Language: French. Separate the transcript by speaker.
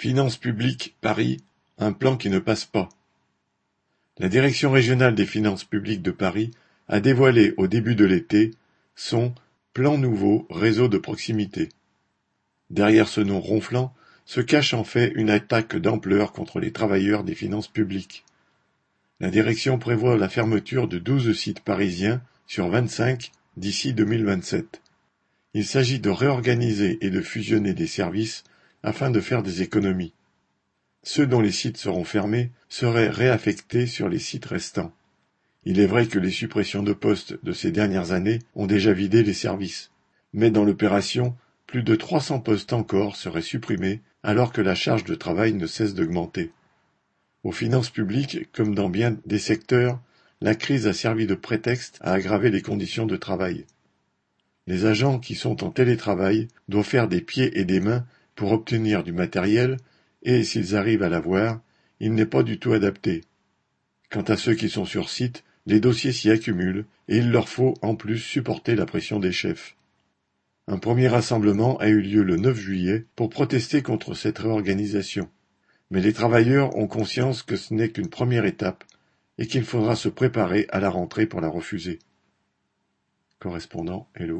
Speaker 1: Finances publiques Paris, un plan qui ne passe pas. La Direction régionale des finances publiques de Paris a dévoilé au début de l'été son Plan nouveau réseau de proximité. Derrière ce nom ronflant se cache en fait une attaque d'ampleur contre les travailleurs des finances publiques. La direction prévoit la fermeture de douze sites parisiens sur vingt-cinq d'ici 2027. Il s'agit de réorganiser et de fusionner des services afin de faire des économies. Ceux dont les sites seront fermés seraient réaffectés sur les sites restants. Il est vrai que les suppressions de postes de ces dernières années ont déjà vidé les services. Mais dans l'opération, plus de 300 postes encore seraient supprimés alors que la charge de travail ne cesse d'augmenter. Aux finances publiques, comme dans bien des secteurs, la crise a servi de prétexte à aggraver les conditions de travail. Les agents qui sont en télétravail doivent faire des pieds et des mains pour obtenir du matériel et, s'ils arrivent à l'avoir, il n'est pas du tout adapté. Quant à ceux qui sont sur site, les dossiers s'y accumulent et il leur faut en plus supporter la pression des chefs. Un premier rassemblement a eu lieu le 9 juillet pour protester contre cette réorganisation. Mais les travailleurs ont conscience que ce n'est qu'une première étape et qu'il faudra se préparer à la rentrée pour la refuser. Correspondant Hello.